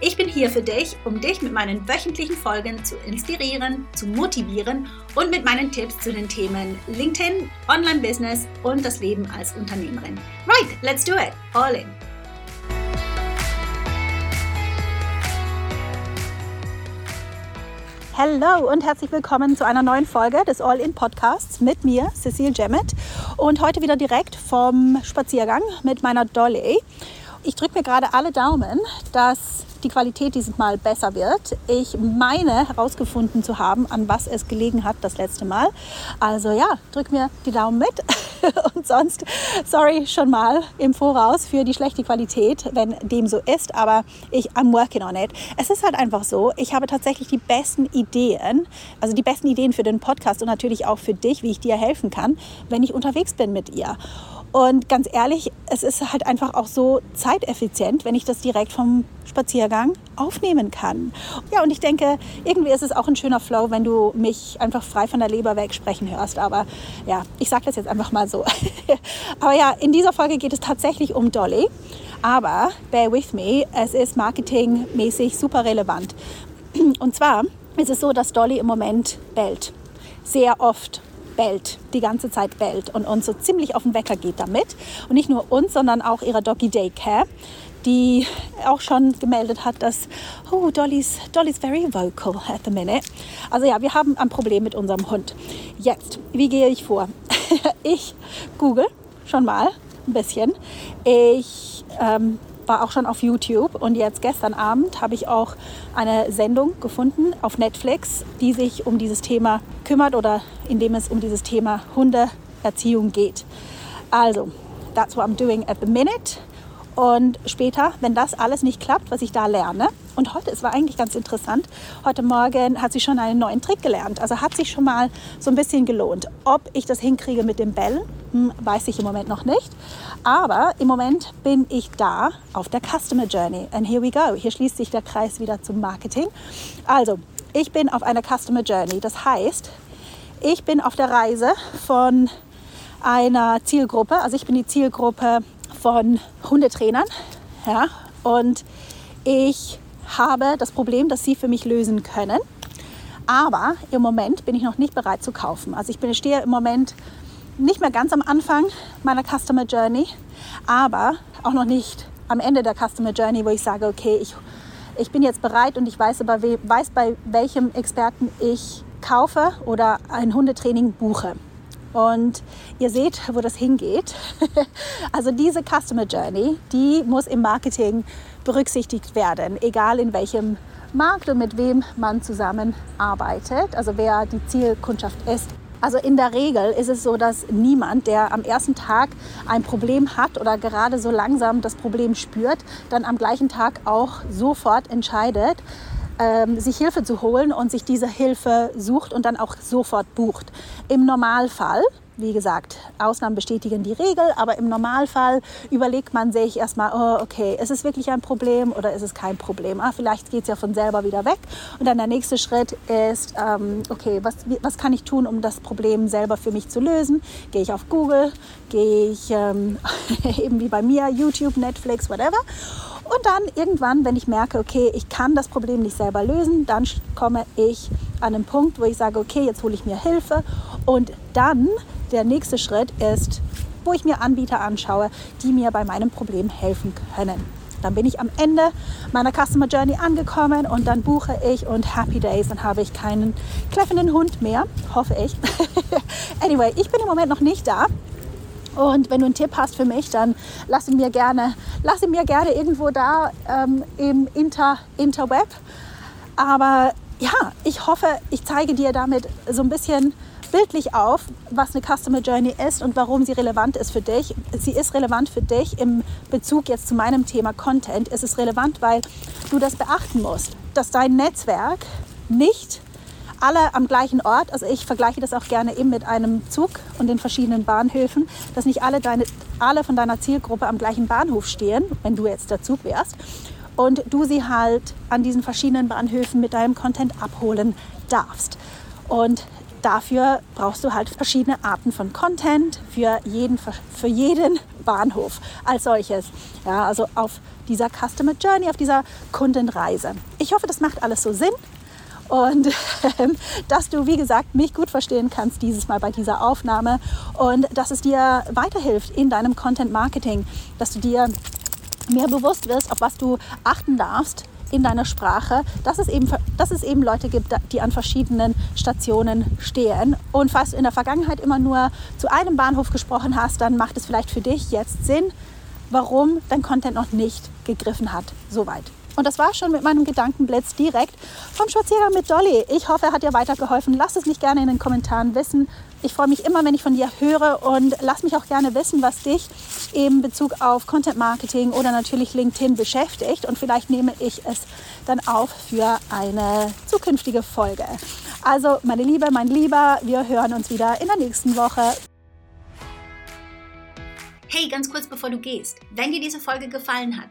Ich bin hier für dich, um dich mit meinen wöchentlichen Folgen zu inspirieren, zu motivieren und mit meinen Tipps zu den Themen LinkedIn, Online-Business und das Leben als Unternehmerin. Right, let's do it. All in. Hallo und herzlich willkommen zu einer neuen Folge des All In Podcasts mit mir, Cecile Jemmet. Und heute wieder direkt vom Spaziergang mit meiner Dolly. Ich drücke mir gerade alle Daumen, dass die Qualität dieses Mal besser wird. Ich meine herausgefunden zu haben, an was es gelegen hat das letzte Mal. Also ja, drück mir die Daumen mit. Und sonst, sorry schon mal im Voraus für die schlechte Qualität, wenn dem so ist. Aber ich, I'm working on it. Es ist halt einfach so, ich habe tatsächlich die besten Ideen, also die besten Ideen für den Podcast und natürlich auch für dich, wie ich dir helfen kann, wenn ich unterwegs bin mit ihr. Und ganz ehrlich, es ist halt einfach auch so zeiteffizient, wenn ich das direkt vom Spaziergang aufnehmen kann. Ja, und ich denke, irgendwie ist es auch ein schöner Flow, wenn du mich einfach frei von der Leber weg sprechen hörst. Aber ja, ich sage das jetzt einfach mal so. Aber ja, in dieser Folge geht es tatsächlich um Dolly. Aber bear with me, es ist marketingmäßig super relevant. Und zwar ist es so, dass Dolly im Moment bellt. Sehr oft bellt, die ganze Zeit bellt und uns so ziemlich auf den Wecker geht damit. Und nicht nur uns, sondern auch ihrer Doggy Daycare, die auch schon gemeldet hat, dass oh, Dolly's, Dolly's very vocal at the minute. Also ja, wir haben ein Problem mit unserem Hund. Jetzt, wie gehe ich vor? ich google schon mal ein bisschen. Ich ähm, war auch schon auf YouTube und jetzt gestern Abend habe ich auch eine Sendung gefunden auf Netflix, die sich um dieses Thema kümmert oder in dem es um dieses Thema Hundeerziehung geht. Also, that's what I'm doing at the minute. Und später, wenn das alles nicht klappt, was ich da lerne, und heute, es war eigentlich ganz interessant, heute Morgen hat sie schon einen neuen Trick gelernt. Also hat sich schon mal so ein bisschen gelohnt. Ob ich das hinkriege mit dem Bell, hm, weiß ich im Moment noch nicht. Aber im Moment bin ich da auf der Customer Journey. And here we go. Hier schließt sich der Kreis wieder zum Marketing. Also, ich bin auf einer Customer Journey. Das heißt, ich bin auf der Reise von einer Zielgruppe. Also ich bin die Zielgruppe von Hundetrainern. Ja, und ich habe das Problem, dass sie für mich lösen können. Aber im Moment bin ich noch nicht bereit zu kaufen. Also ich bin, stehe im Moment nicht mehr ganz am Anfang meiner Customer Journey, aber auch noch nicht am Ende der Customer Journey, wo ich sage, okay, ich, ich bin jetzt bereit und ich weiß, bei, weiß, bei welchem Experten ich kaufe oder ein Hundetraining buche. Und ihr seht, wo das hingeht. also diese Customer Journey, die muss im Marketing berücksichtigt werden, egal in welchem Markt und mit wem man zusammenarbeitet, also wer die Zielkundschaft ist. Also in der Regel ist es so, dass niemand, der am ersten Tag ein Problem hat oder gerade so langsam das Problem spürt, dann am gleichen Tag auch sofort entscheidet, ähm, sich Hilfe zu holen und sich diese Hilfe sucht und dann auch sofort bucht. Im Normalfall wie gesagt, Ausnahmen bestätigen die Regel, aber im Normalfall überlegt man sich erstmal, oh, okay, ist es wirklich ein Problem oder ist es kein Problem? Ah, vielleicht geht es ja von selber wieder weg. Und dann der nächste Schritt ist, ähm, okay, was, was kann ich tun, um das Problem selber für mich zu lösen? Gehe ich auf Google, gehe ich ähm, eben wie bei mir, YouTube, Netflix, whatever. Und dann irgendwann, wenn ich merke, okay, ich kann das Problem nicht selber lösen, dann komme ich an einen Punkt, wo ich sage, okay, jetzt hole ich mir Hilfe. Und dann der nächste Schritt ist, wo ich mir Anbieter anschaue, die mir bei meinem Problem helfen können. Dann bin ich am Ende meiner Customer Journey angekommen und dann buche ich und Happy Days, dann habe ich keinen kläffenden Hund mehr, hoffe ich. anyway, ich bin im Moment noch nicht da. Und wenn du einen Tipp hast für mich, dann lass ihn mir gerne, lass ihn mir gerne irgendwo da ähm, im Inter, Interweb. Aber ja, ich hoffe, ich zeige dir damit so ein bisschen bildlich auf, was eine Customer Journey ist und warum sie relevant ist für dich. Sie ist relevant für dich im Bezug jetzt zu meinem Thema Content. Es ist relevant, weil du das beachten musst, dass dein Netzwerk nicht alle am gleichen Ort, also ich vergleiche das auch gerne eben mit einem Zug und den verschiedenen Bahnhöfen, dass nicht alle, deine, alle von deiner Zielgruppe am gleichen Bahnhof stehen, wenn du jetzt der Zug wärst, und du sie halt an diesen verschiedenen Bahnhöfen mit deinem Content abholen darfst. Und dafür brauchst du halt verschiedene Arten von Content für jeden, für jeden Bahnhof als solches. Ja, also auf dieser Customer Journey, auf dieser Kundenreise. Ich hoffe, das macht alles so Sinn und äh, dass du, wie gesagt, mich gut verstehen kannst dieses Mal bei dieser Aufnahme und dass es dir weiterhilft in deinem Content Marketing, dass du dir mehr bewusst wirst, auf was du achten darfst in deiner Sprache, dass es, eben, dass es eben Leute gibt, die an verschiedenen Stationen stehen. Und falls du in der Vergangenheit immer nur zu einem Bahnhof gesprochen hast, dann macht es vielleicht für dich jetzt Sinn, warum dein Content noch nicht gegriffen hat. Soweit. Und das war schon mit meinem Gedankenblitz direkt vom Spaziergang mit Dolly. Ich hoffe, er hat dir weitergeholfen. Lass es mich gerne in den Kommentaren wissen. Ich freue mich immer, wenn ich von dir höre und lass mich auch gerne wissen, was dich in Bezug auf Content Marketing oder natürlich LinkedIn beschäftigt. Und vielleicht nehme ich es dann auf für eine zukünftige Folge. Also, meine Liebe, mein Lieber, wir hören uns wieder in der nächsten Woche. Hey, ganz kurz bevor du gehst, wenn dir diese Folge gefallen hat,